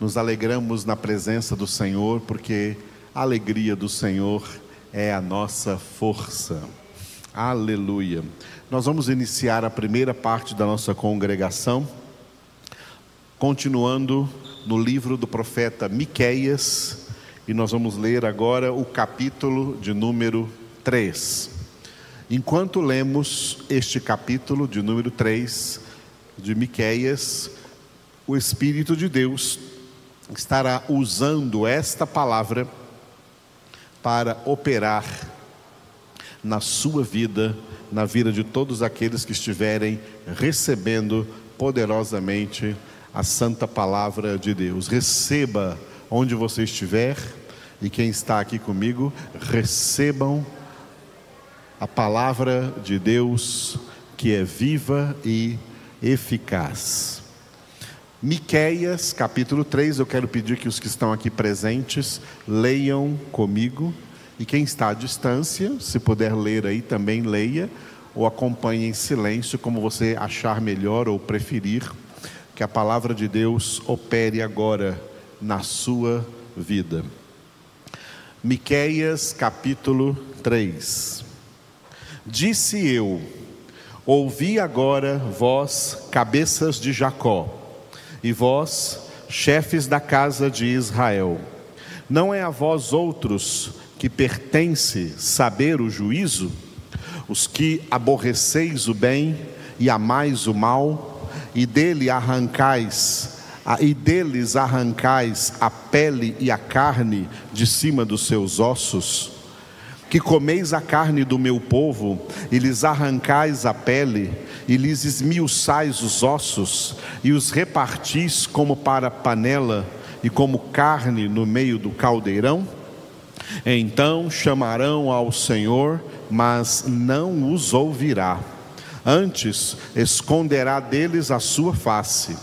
nos alegramos na presença do Senhor, porque a alegria do Senhor é a nossa força. Aleluia. Nós vamos iniciar a primeira parte da nossa congregação, continuando no livro do profeta Miqueias, e nós vamos ler agora o capítulo de número 3. Enquanto lemos este capítulo de número 3 de Miqueias, o Espírito de Deus estará usando esta palavra para operar na sua vida, na vida de todos aqueles que estiverem recebendo poderosamente a santa palavra de Deus. Receba onde você estiver e quem está aqui comigo, recebam a palavra de Deus que é viva e eficaz. Miqueias, capítulo 3, eu quero pedir que os que estão aqui presentes leiam comigo e quem está à distância, se puder ler aí também leia ou acompanhe em silêncio como você achar melhor ou preferir, que a palavra de Deus opere agora na sua vida. Miqueias capítulo 3. Disse eu: Ouvi agora, vós, cabeças de Jacó, e vós, chefes da casa de Israel. Não é a vós outros que pertence saber o juízo? Os que aborreceis o bem e amais o mal, e dele arrancais e deles arrancais a pele e a carne de cima dos seus ossos, que comeis a carne do meu povo, e lhes arrancais a pele, e lhes esmiuçais os ossos, e os repartis como para panela, e como carne no meio do caldeirão? Então chamarão ao Senhor, mas não os ouvirá. Antes esconderá deles a sua face.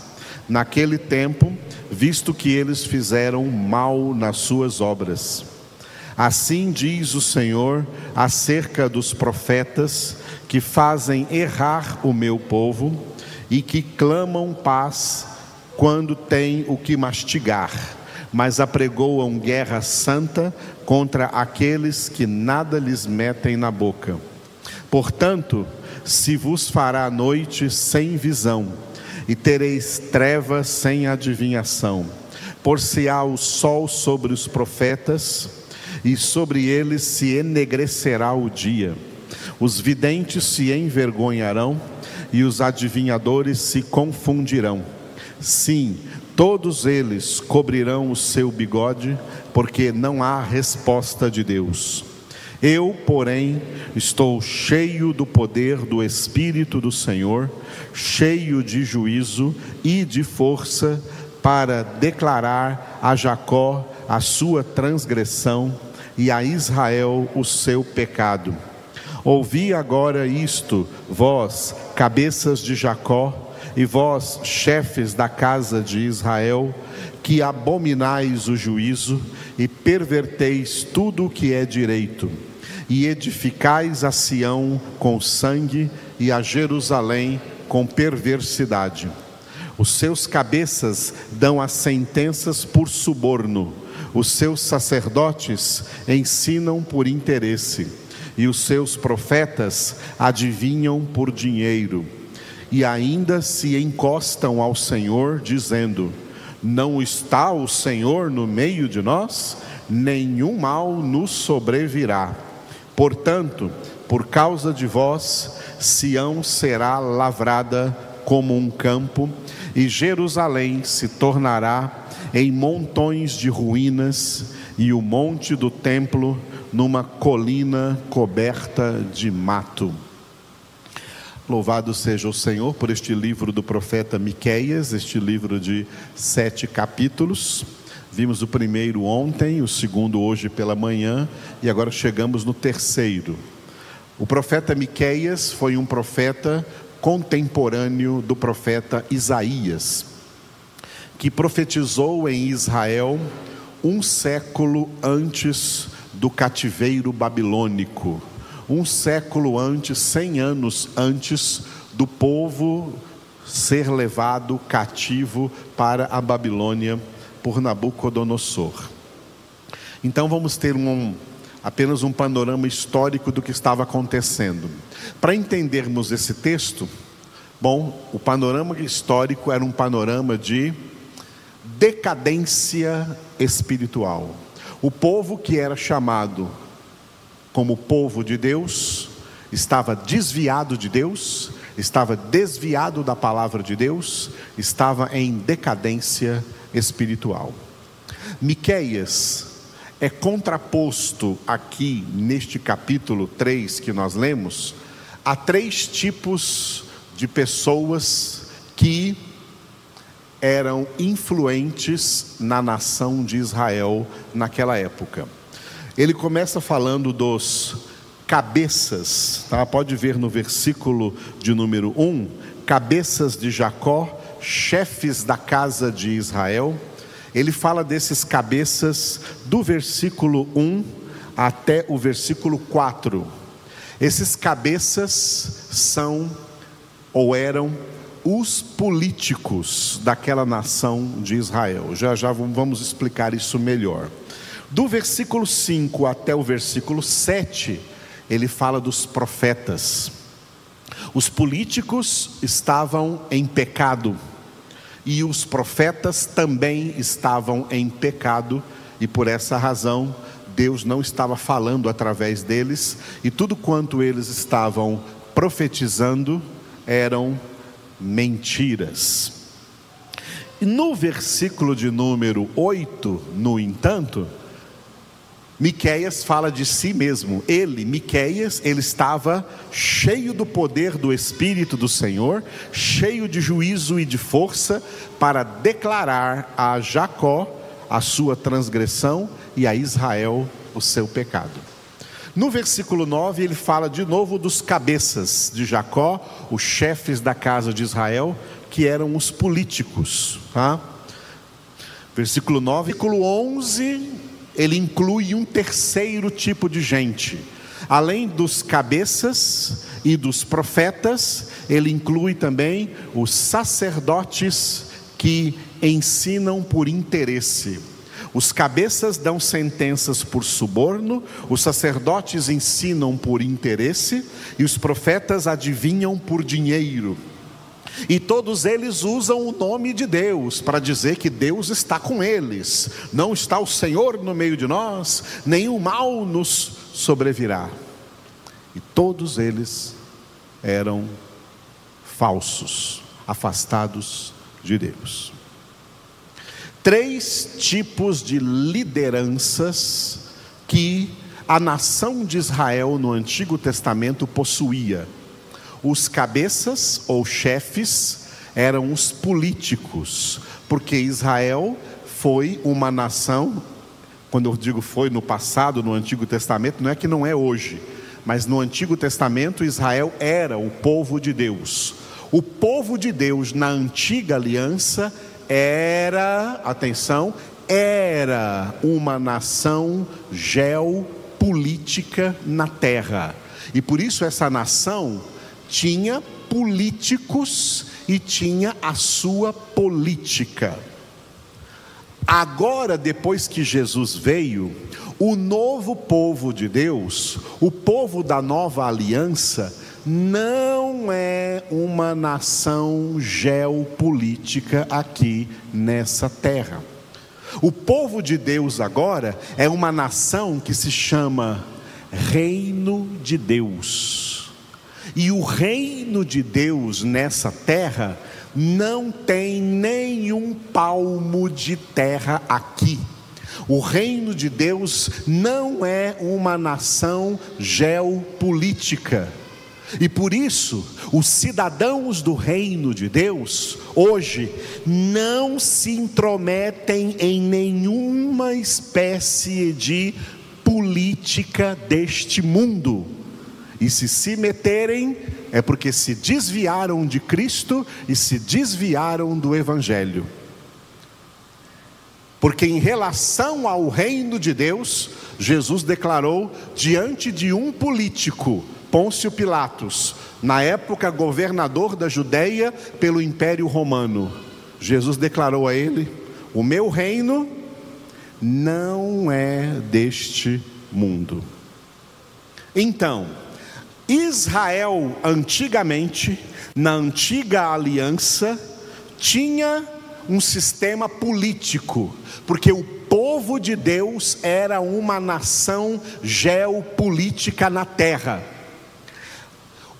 Naquele tempo, visto que eles fizeram mal nas suas obras. Assim diz o Senhor acerca dos profetas que fazem errar o meu povo e que clamam paz quando têm o que mastigar, mas apregoam guerra santa contra aqueles que nada lhes metem na boca. Portanto, se vos fará noite sem visão, e tereis trevas sem adivinhação, por-se-á o sol sobre os profetas, e sobre eles se enegrecerá o dia. Os videntes se envergonharão e os adivinhadores se confundirão. Sim, todos eles cobrirão o seu bigode, porque não há resposta de Deus. Eu, porém, estou cheio do poder do Espírito do Senhor, cheio de juízo e de força, para declarar a Jacó a sua transgressão e a Israel o seu pecado. Ouvi agora isto, vós, cabeças de Jacó, e vós, chefes da casa de Israel, que abominais o juízo e perverteis tudo o que é direito, e edificais a Sião com sangue e a Jerusalém com perversidade. Os seus cabeças dão as sentenças por suborno os seus sacerdotes ensinam por interesse, e os seus profetas adivinham por dinheiro, e ainda se encostam ao Senhor, dizendo: Não está o Senhor no meio de nós? Nenhum mal nos sobrevirá. Portanto, por causa de vós, Sião será lavrada como um campo, e Jerusalém se tornará em montões de ruínas e o monte do templo numa colina coberta de mato. Louvado seja o Senhor por este livro do profeta Miqueias, este livro de sete capítulos. Vimos o primeiro ontem, o segundo hoje pela manhã e agora chegamos no terceiro. O profeta Miqueias foi um profeta contemporâneo do profeta Isaías que profetizou em Israel um século antes do cativeiro babilônico, um século antes, cem anos antes do povo ser levado cativo para a Babilônia por Nabucodonosor. Então vamos ter um, apenas um panorama histórico do que estava acontecendo. Para entendermos esse texto, bom, o panorama histórico era um panorama de decadência espiritual. O povo que era chamado como povo de Deus estava desviado de Deus, estava desviado da palavra de Deus, estava em decadência espiritual. Miqueias é contraposto aqui neste capítulo 3 que nós lemos a três tipos de pessoas que eram influentes na nação de Israel naquela época. Ele começa falando dos cabeças, tá? pode ver no versículo de número 1, cabeças de Jacó, chefes da casa de Israel. Ele fala desses cabeças do versículo 1 até o versículo 4. Esses cabeças são ou eram os políticos daquela nação de Israel. Já já vamos explicar isso melhor. Do versículo 5 até o versículo 7, ele fala dos profetas. Os políticos estavam em pecado e os profetas também estavam em pecado, e por essa razão Deus não estava falando através deles, e tudo quanto eles estavam profetizando eram mentiras. No versículo de número 8, no entanto, Miqueias fala de si mesmo. Ele, Miqueias, ele estava cheio do poder do espírito do Senhor, cheio de juízo e de força para declarar a Jacó a sua transgressão e a Israel o seu pecado. No versículo 9, ele fala de novo dos cabeças de Jacó, os chefes da casa de Israel, que eram os políticos. Tá? Versículo 9, versículo 11, ele inclui um terceiro tipo de gente. Além dos cabeças e dos profetas, ele inclui também os sacerdotes que ensinam por interesse. Os cabeças dão sentenças por suborno, os sacerdotes ensinam por interesse e os profetas adivinham por dinheiro. E todos eles usam o nome de Deus para dizer que Deus está com eles. Não está o Senhor no meio de nós, nenhum mal nos sobrevirá. E todos eles eram falsos, afastados de Deus três tipos de lideranças que a nação de Israel no Antigo Testamento possuía. Os cabeças ou chefes eram os políticos, porque Israel foi uma nação, quando eu digo foi no passado, no Antigo Testamento, não é que não é hoje, mas no Antigo Testamento Israel era o povo de Deus. O povo de Deus na antiga aliança era, atenção, era uma nação geopolítica na terra. E por isso essa nação tinha políticos e tinha a sua política. Agora, depois que Jesus veio, o novo povo de Deus, o povo da nova aliança, não é uma nação geopolítica aqui nessa terra. O povo de Deus agora é uma nação que se chama Reino de Deus. E o reino de Deus nessa terra não tem nenhum palmo de terra aqui. O reino de Deus não é uma nação geopolítica. E por isso, os cidadãos do reino de Deus, hoje, não se intrometem em nenhuma espécie de política deste mundo. E se se meterem, é porque se desviaram de Cristo e se desviaram do Evangelho. Porque em relação ao reino de Deus, Jesus declarou diante de um político, Pôncio Pilatos, na época governador da Judéia pelo Império Romano. Jesus declarou a ele: O meu reino não é deste mundo. Então, Israel antigamente, na antiga aliança, tinha um sistema político, porque o povo de Deus era uma nação geopolítica na terra.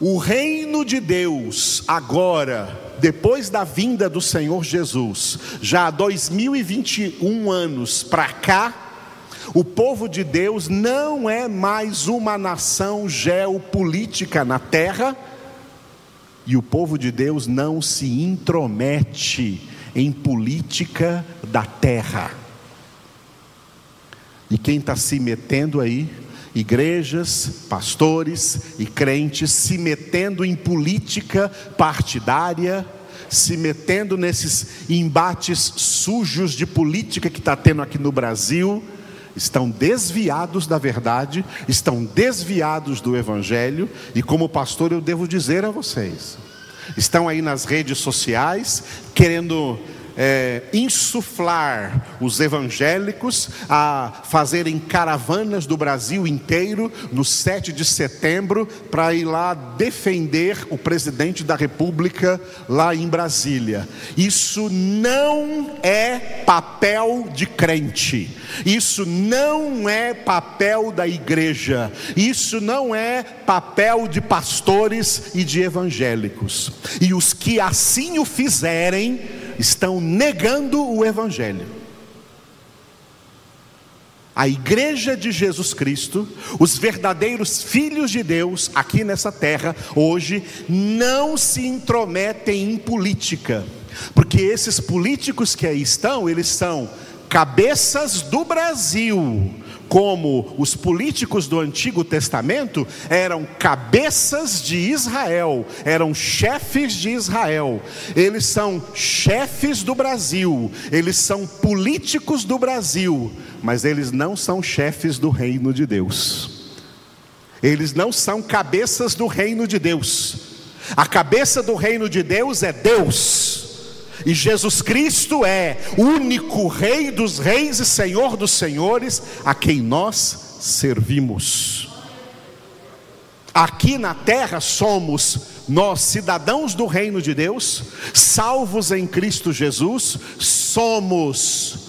O reino de Deus, agora, depois da vinda do Senhor Jesus, já há 2021 anos para cá, o povo de Deus não é mais uma nação geopolítica na terra, e o povo de Deus não se intromete em política da terra. E quem está se metendo aí? Igrejas, pastores e crentes se metendo em política partidária, se metendo nesses embates sujos de política que está tendo aqui no Brasil, estão desviados da verdade, estão desviados do Evangelho, e como pastor eu devo dizer a vocês: estão aí nas redes sociais querendo é, insuflar os evangélicos a fazerem caravanas do Brasil inteiro no 7 de setembro para ir lá defender o presidente da República lá em Brasília. Isso não é papel de crente, isso não é papel da igreja, isso não é papel de pastores e de evangélicos. E os que assim o fizerem, estão negando o Evangelho. A igreja de Jesus Cristo, os verdadeiros filhos de Deus aqui nessa terra, hoje, não se intrometem em política, porque esses políticos que aí estão, eles são cabeças do Brasil, como os políticos do Antigo Testamento eram cabeças de Israel, eram chefes de Israel. Eles são chefes do Brasil, eles são políticos do Brasil, mas eles não são chefes do reino de Deus. Eles não são cabeças do reino de Deus. A cabeça do reino de Deus é Deus. E Jesus Cristo é único Rei dos Reis e Senhor dos Senhores a quem nós servimos. Aqui na terra somos nós, cidadãos do reino de Deus, salvos em Cristo Jesus, somos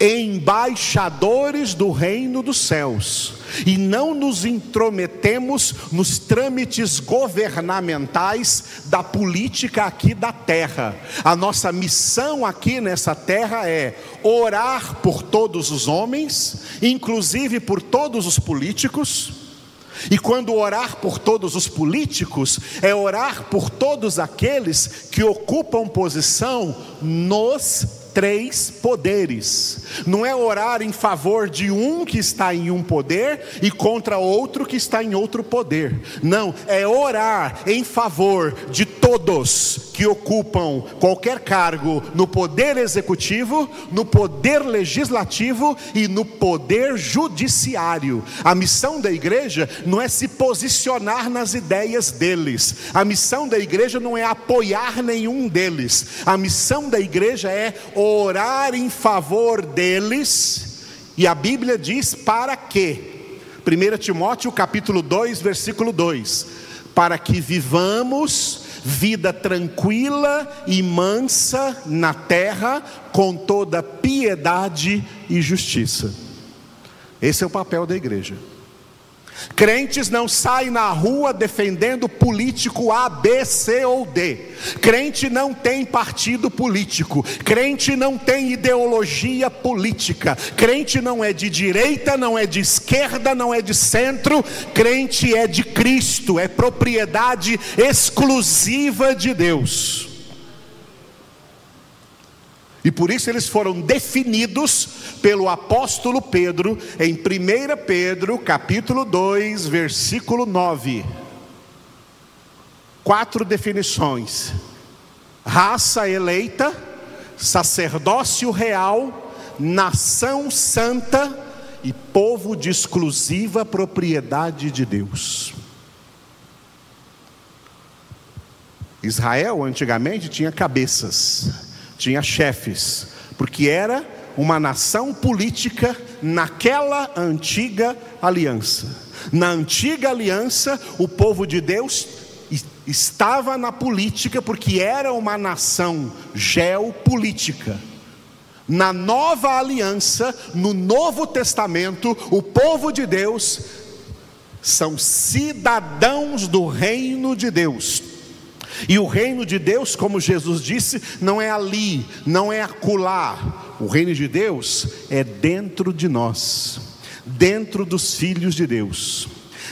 embaixadores do reino dos céus e não nos intrometemos nos trâmites governamentais da política aqui da terra. A nossa missão aqui nessa terra é orar por todos os homens, inclusive por todos os políticos. E quando orar por todos os políticos, é orar por todos aqueles que ocupam posição nos três poderes. Não é orar em favor de um que está em um poder e contra outro que está em outro poder. Não, é orar em favor de todos que ocupam qualquer cargo no poder executivo, no poder legislativo e no poder judiciário. A missão da igreja não é se posicionar nas ideias deles. A missão da igreja não é apoiar nenhum deles. A missão da igreja é orar em favor deles, e a Bíblia diz para quê? 1 Timóteo capítulo 2, versículo 2: para que vivamos vida tranquila e mansa na terra, com toda piedade e justiça. Esse é o papel da igreja. Crentes não saem na rua defendendo político A, B, C ou D. Crente não tem partido político. Crente não tem ideologia política. Crente não é de direita, não é de esquerda, não é de centro. Crente é de Cristo, é propriedade exclusiva de Deus. E por isso eles foram definidos pelo apóstolo Pedro em 1 Pedro, capítulo 2, versículo 9. Quatro definições: raça eleita, sacerdócio real, nação santa e povo de exclusiva propriedade de Deus. Israel antigamente tinha cabeças tinha chefes, porque era uma nação política naquela antiga aliança. Na antiga aliança, o povo de Deus estava na política porque era uma nação geopolítica. Na nova aliança, no Novo Testamento, o povo de Deus são cidadãos do reino de Deus. E o reino de Deus, como Jesus disse, não é ali, não é acolá. O reino de Deus é dentro de nós, dentro dos filhos de Deus.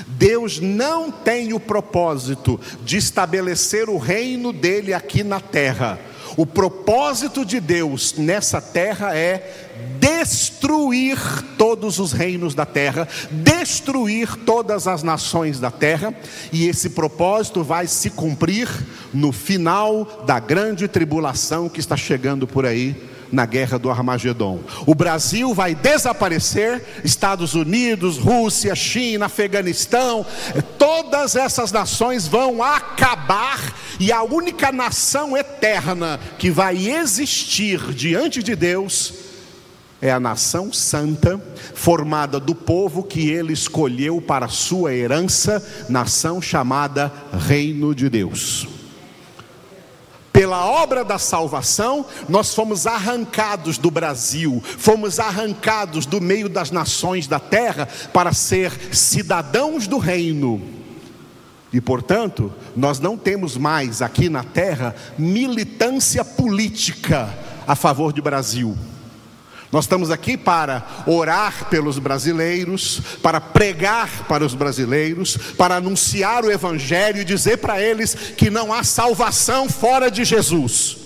Deus não tem o propósito de estabelecer o reino dele aqui na terra. O propósito de Deus nessa terra é destruir todos os reinos da terra, destruir todas as nações da terra, e esse propósito vai se cumprir no final da grande tribulação que está chegando por aí na guerra do Armagedon. O Brasil vai desaparecer, Estados Unidos, Rússia, China, Afeganistão, todas essas nações vão acabar e a única nação eterna que vai existir diante de Deus é a nação santa, formada do povo que ele escolheu para sua herança, nação chamada Reino de Deus. Pela obra da salvação, nós fomos arrancados do Brasil, fomos arrancados do meio das nações da terra para ser cidadãos do reino. E portanto, nós não temos mais aqui na terra militância política a favor do Brasil. Nós estamos aqui para orar pelos brasileiros, para pregar para os brasileiros, para anunciar o Evangelho e dizer para eles que não há salvação fora de Jesus.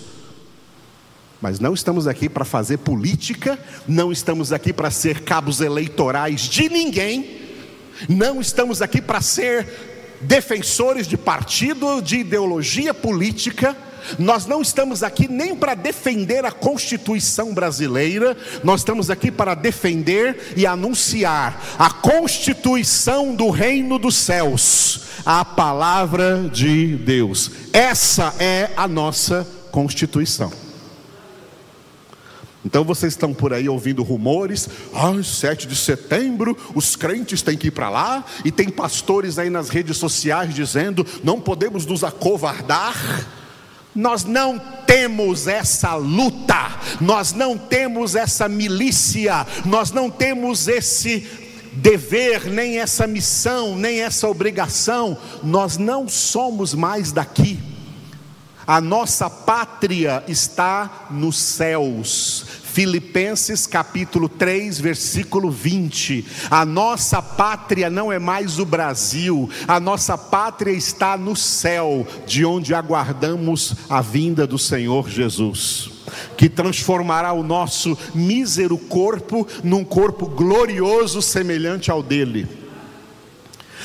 Mas não estamos aqui para fazer política, não estamos aqui para ser cabos eleitorais de ninguém, não estamos aqui para ser defensores de partido, de ideologia política, nós não estamos aqui nem para defender a Constituição brasileira, nós estamos aqui para defender e anunciar a Constituição do Reino dos Céus, a palavra de Deus. Essa é a nossa Constituição. Então vocês estão por aí ouvindo rumores, ah, 7 de setembro, os crentes têm que ir para lá, e tem pastores aí nas redes sociais dizendo: não podemos nos acovardar. Nós não temos essa luta, nós não temos essa milícia, nós não temos esse dever, nem essa missão, nem essa obrigação, nós não somos mais daqui. A nossa pátria está nos céus. Filipenses capítulo 3, versículo 20. A nossa pátria não é mais o Brasil, a nossa pátria está no céu, de onde aguardamos a vinda do Senhor Jesus que transformará o nosso mísero corpo num corpo glorioso semelhante ao dele.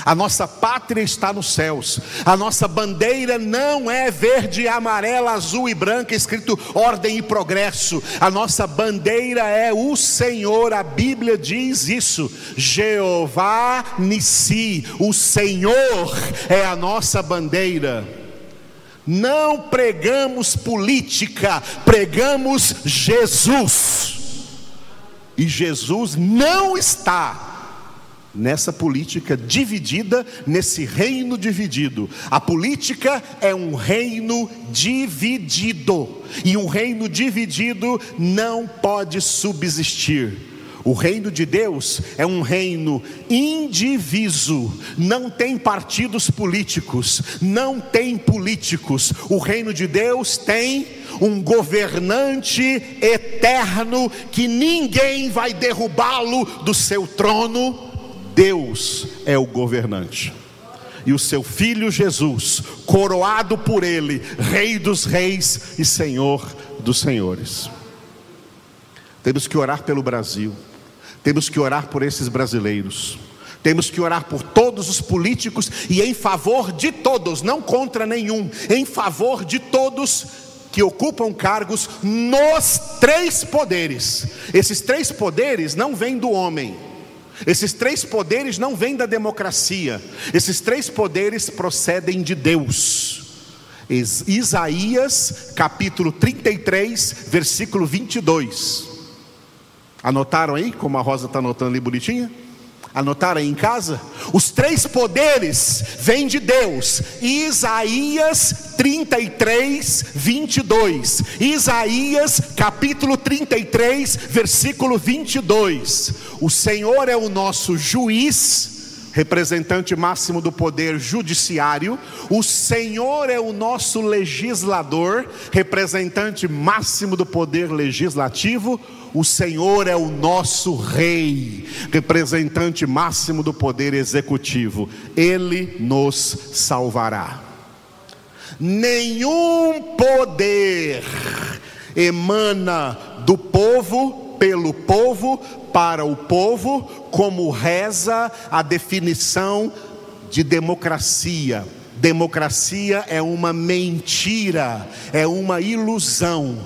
A nossa pátria está nos céus. A nossa bandeira não é verde, amarela, azul e branca, escrito ordem e progresso. A nossa bandeira é o Senhor. A Bíblia diz isso. Jeová Nissi, o Senhor é a nossa bandeira. Não pregamos política, pregamos Jesus. E Jesus não está nessa política dividida, nesse reino dividido. A política é um reino dividido, e um reino dividido não pode subsistir. O reino de Deus é um reino indiviso, não tem partidos políticos, não tem políticos. O reino de Deus tem um governante eterno que ninguém vai derrubá-lo do seu trono Deus é o governante. E o seu filho Jesus, coroado por ele, Rei dos Reis e Senhor dos Senhores. Temos que orar pelo Brasil, temos que orar por esses brasileiros, temos que orar por todos os políticos e em favor de todos, não contra nenhum, em favor de todos que ocupam cargos nos três poderes. Esses três poderes não vêm do homem esses três poderes não vêm da democracia, esses três poderes procedem de Deus. Isaías capítulo 33, versículo 22. Anotaram aí, como a Rosa está anotando ali bonitinha? Anotaram aí em casa? Os três poderes vêm de Deus. Isaías 33, 22. Isaías capítulo 33, versículo 22. O Senhor é o nosso juiz representante máximo do poder judiciário, o Senhor é o nosso legislador, representante máximo do poder legislativo, o Senhor é o nosso rei, representante máximo do poder executivo, ele nos salvará. Nenhum poder emana do povo, pelo povo, para o povo, como reza a definição de democracia. Democracia é uma mentira, é uma ilusão.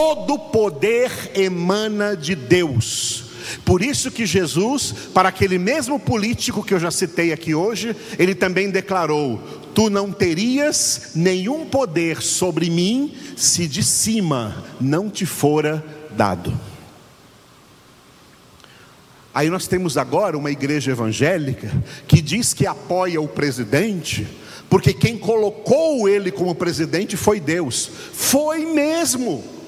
Todo poder emana de Deus. Por isso que Jesus, para aquele mesmo político que eu já citei aqui hoje, ele também declarou: Tu não terias nenhum poder sobre mim se de cima não te fora dado. Aí nós temos agora uma igreja evangélica que diz que apoia o presidente, porque quem colocou ele como presidente foi Deus. Foi mesmo.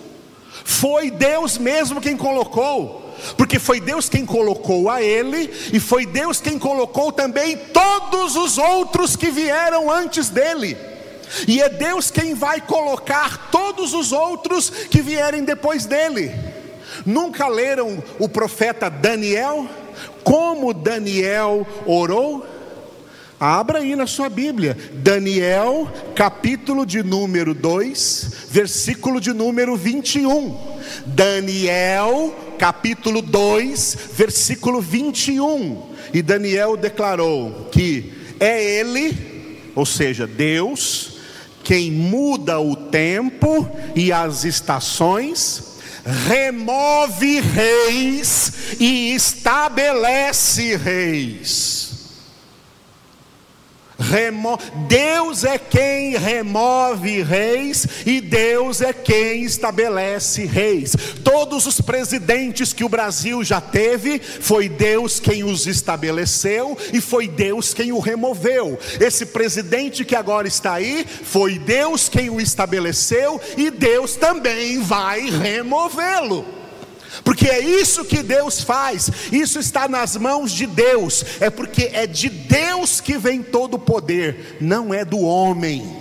Foi Deus mesmo quem colocou. Porque foi Deus quem colocou a ele, e foi Deus quem colocou também todos os outros que vieram antes dele. E é Deus quem vai colocar todos os outros que vierem depois dele. Nunca leram o profeta Daniel? Como Daniel orou? Abra aí na sua Bíblia, Daniel, capítulo de número 2, versículo de número 21. Daniel, capítulo 2, versículo 21. E Daniel declarou que é ele, ou seja, Deus, quem muda o tempo e as estações remove reis e estabelece reis. Remo... Deus é quem remove reis e Deus é quem estabelece reis. Todos os presidentes que o Brasil já teve, foi Deus quem os estabeleceu e foi Deus quem o removeu. Esse presidente que agora está aí, foi Deus quem o estabeleceu e Deus também vai removê-lo porque é isso que Deus faz, isso está nas mãos de Deus, é porque é de Deus que vem todo o poder, não é do homem.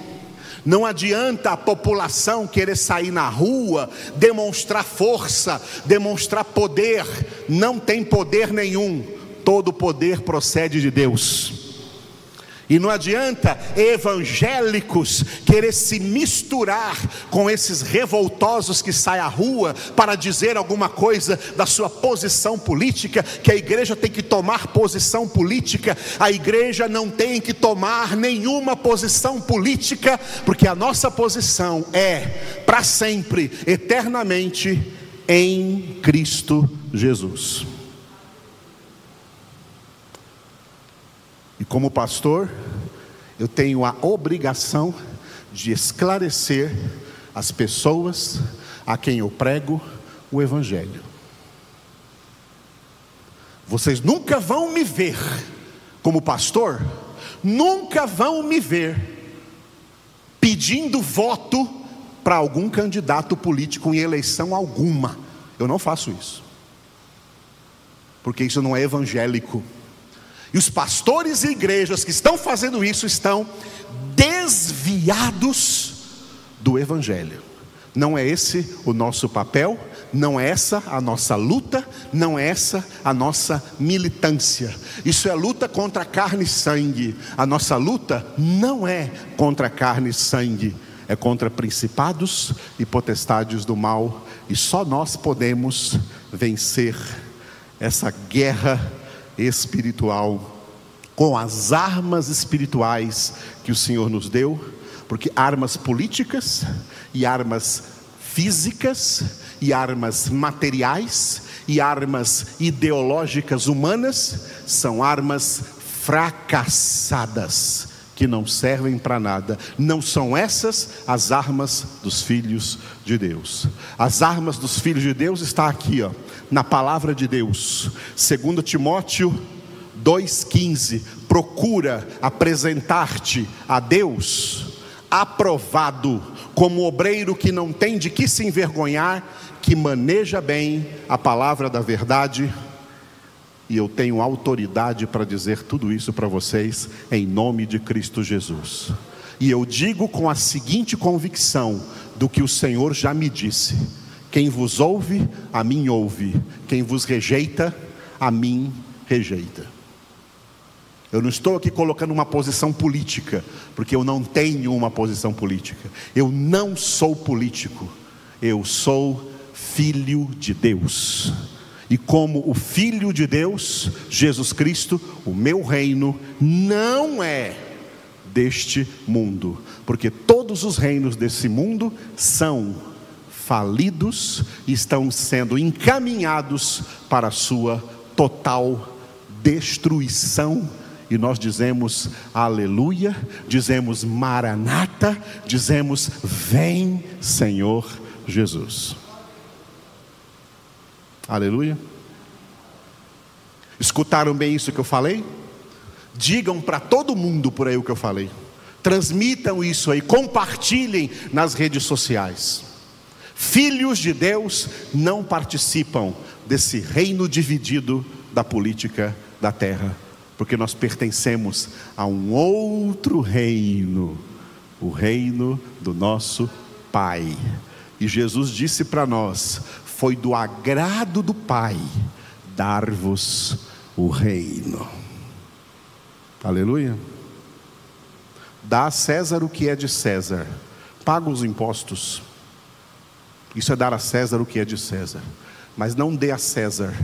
Não adianta a população querer sair na rua, demonstrar força, demonstrar poder, não tem poder nenhum, todo poder procede de Deus. E não adianta evangélicos querer se misturar com esses revoltosos que saem à rua para dizer alguma coisa da sua posição política, que a igreja tem que tomar posição política. A igreja não tem que tomar nenhuma posição política, porque a nossa posição é para sempre, eternamente em Cristo Jesus. E como pastor, eu tenho a obrigação de esclarecer as pessoas a quem eu prego o Evangelho. Vocês nunca vão me ver como pastor, nunca vão me ver pedindo voto para algum candidato político em eleição alguma. Eu não faço isso, porque isso não é evangélico. E os pastores e igrejas que estão fazendo isso estão desviados do Evangelho. Não é esse o nosso papel, não é essa a nossa luta, não é essa a nossa militância. Isso é luta contra carne e sangue. A nossa luta não é contra carne e sangue, é contra principados e potestades do mal. E só nós podemos vencer essa guerra espiritual, com as armas espirituais que o Senhor nos deu, porque armas políticas e armas físicas e armas materiais e armas ideológicas humanas são armas fracassadas que não servem para nada. Não são essas as armas dos filhos de Deus. As armas dos filhos de Deus está aqui, ó, na palavra de Deus. Segundo Timóteo 2:15, procura apresentar-te a Deus aprovado como obreiro que não tem de que se envergonhar, que maneja bem a palavra da verdade e eu tenho autoridade para dizer tudo isso para vocês, em nome de Cristo Jesus. E eu digo com a seguinte convicção do que o Senhor já me disse: quem vos ouve, a mim ouve, quem vos rejeita, a mim rejeita. Eu não estou aqui colocando uma posição política, porque eu não tenho uma posição política. Eu não sou político, eu sou filho de Deus e como o Filho de Deus, Jesus Cristo, o meu reino não é deste mundo, porque todos os reinos desse mundo são falidos e estão sendo encaminhados para a sua total destruição. E nós dizemos aleluia, dizemos maranata, dizemos vem Senhor Jesus. Aleluia. Escutaram bem isso que eu falei? Digam para todo mundo por aí o que eu falei. Transmitam isso aí, compartilhem nas redes sociais. Filhos de Deus não participam desse reino dividido da política da terra, porque nós pertencemos a um outro reino, o reino do nosso Pai. E Jesus disse para nós: foi do agrado do Pai dar-vos o reino. Aleluia. Dá a César o que é de César, paga os impostos. Isso é dar a César o que é de César. Mas não dê a César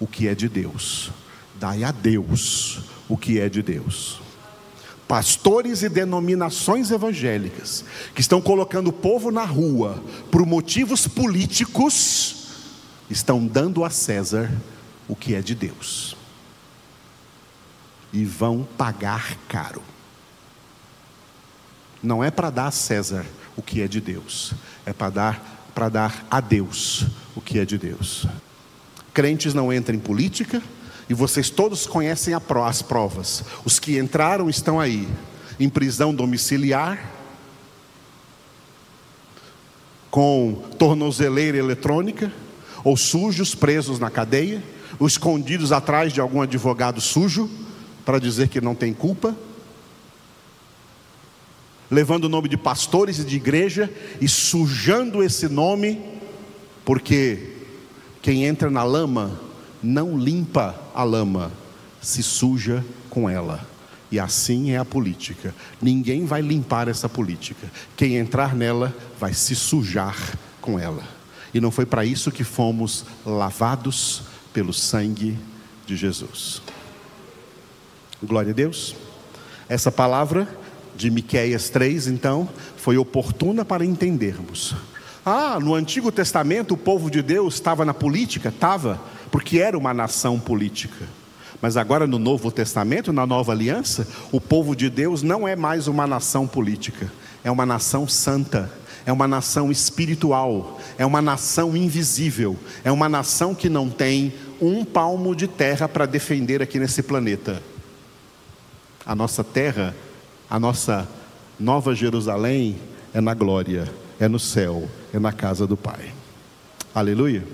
o que é de Deus. Dai a Deus o que é de Deus pastores e denominações evangélicas que estão colocando o povo na rua por motivos políticos, estão dando a César o que é de Deus. E vão pagar caro. Não é para dar a César o que é de Deus, é para dar para dar a Deus o que é de Deus. Crentes não entram em política, e vocês todos conhecem as provas. Os que entraram estão aí, em prisão domiciliar, com tornozeleira eletrônica, ou sujos presos na cadeia, ou escondidos atrás de algum advogado sujo, para dizer que não tem culpa, levando o nome de pastores e de igreja e sujando esse nome, porque quem entra na lama não limpa a lama, se suja com ela. E assim é a política. Ninguém vai limpar essa política. Quem entrar nela vai se sujar com ela. E não foi para isso que fomos lavados pelo sangue de Jesus. Glória a Deus. Essa palavra de Miqueias 3, então, foi oportuna para entendermos. Ah, no Antigo Testamento o povo de Deus estava na política? Estava porque era uma nação política. Mas agora no Novo Testamento, na Nova Aliança, o povo de Deus não é mais uma nação política, é uma nação santa, é uma nação espiritual, é uma nação invisível, é uma nação que não tem um palmo de terra para defender aqui nesse planeta. A nossa terra, a nossa Nova Jerusalém é na glória, é no céu, é na casa do Pai. Aleluia.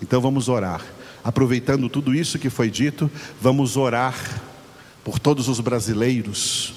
Então vamos orar. Aproveitando tudo isso que foi dito, vamos orar por todos os brasileiros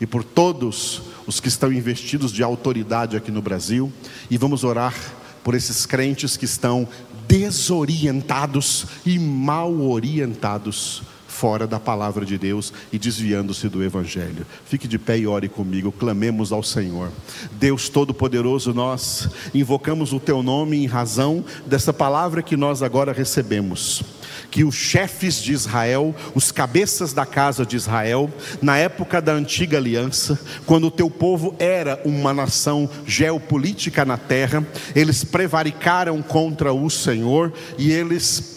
e por todos os que estão investidos de autoridade aqui no Brasil, e vamos orar por esses crentes que estão desorientados e mal orientados fora da palavra de Deus e desviando-se do Evangelho. Fique de pé e ore comigo, clamemos ao Senhor. Deus Todo-Poderoso, nós invocamos o Teu nome em razão dessa palavra que nós agora recebemos que os chefes de Israel, os cabeças da casa de Israel, na época da antiga aliança, quando o teu povo era uma nação geopolítica na terra, eles prevaricaram contra o Senhor e eles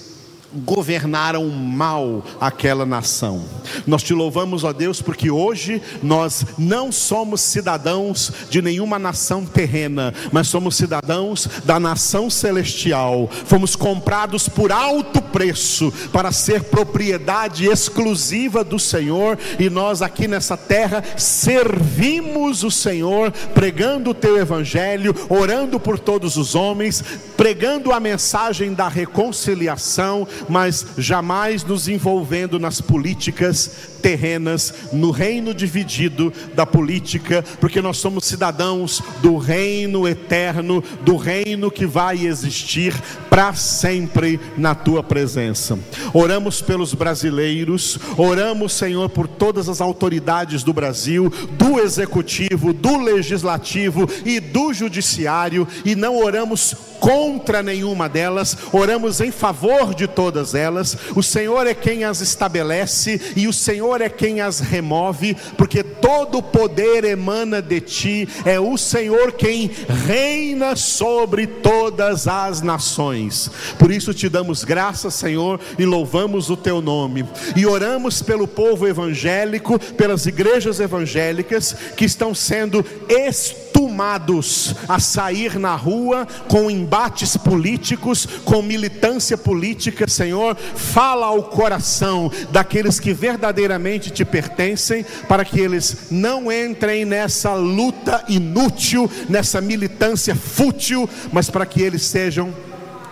governaram mal aquela nação. Nós te louvamos, ó Deus, porque hoje nós não somos cidadãos de nenhuma nação terrena, mas somos cidadãos da nação celestial. Fomos comprados por alto preço para ser propriedade exclusiva do Senhor e nós aqui nessa terra servimos o Senhor, pregando o teu evangelho, orando por todos os homens, pregando a mensagem da reconciliação, mas jamais nos envolvendo nas políticas terrenas, no reino dividido da política, porque nós somos cidadãos do reino eterno, do reino que vai existir para sempre na tua presença. Oramos pelos brasileiros, oramos, Senhor, por todas as autoridades do Brasil, do executivo, do legislativo e do judiciário, e não oramos contra nenhuma delas, oramos em favor de todas elas. O Senhor é quem as estabelece e o Senhor é quem as remove, porque todo poder emana de ti, é o Senhor quem reina sobre todas as nações. Por isso te damos graças, Senhor, e louvamos o teu nome. E oramos pelo povo evangélico, pelas igrejas evangélicas que estão sendo estumados a sair na rua com embates políticos, com militância política, Senhor, fala ao coração daqueles que verdadeiramente te pertencem, para que eles não entrem nessa luta inútil, nessa militância fútil, mas para que eles sejam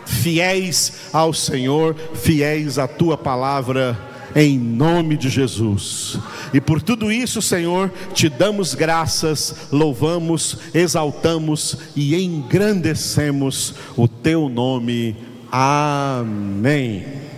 fiéis ao Senhor, fiéis à tua palavra em nome de Jesus. E por tudo isso, Senhor, te damos graças, louvamos, exaltamos e engrandecemos o teu nome. Amém.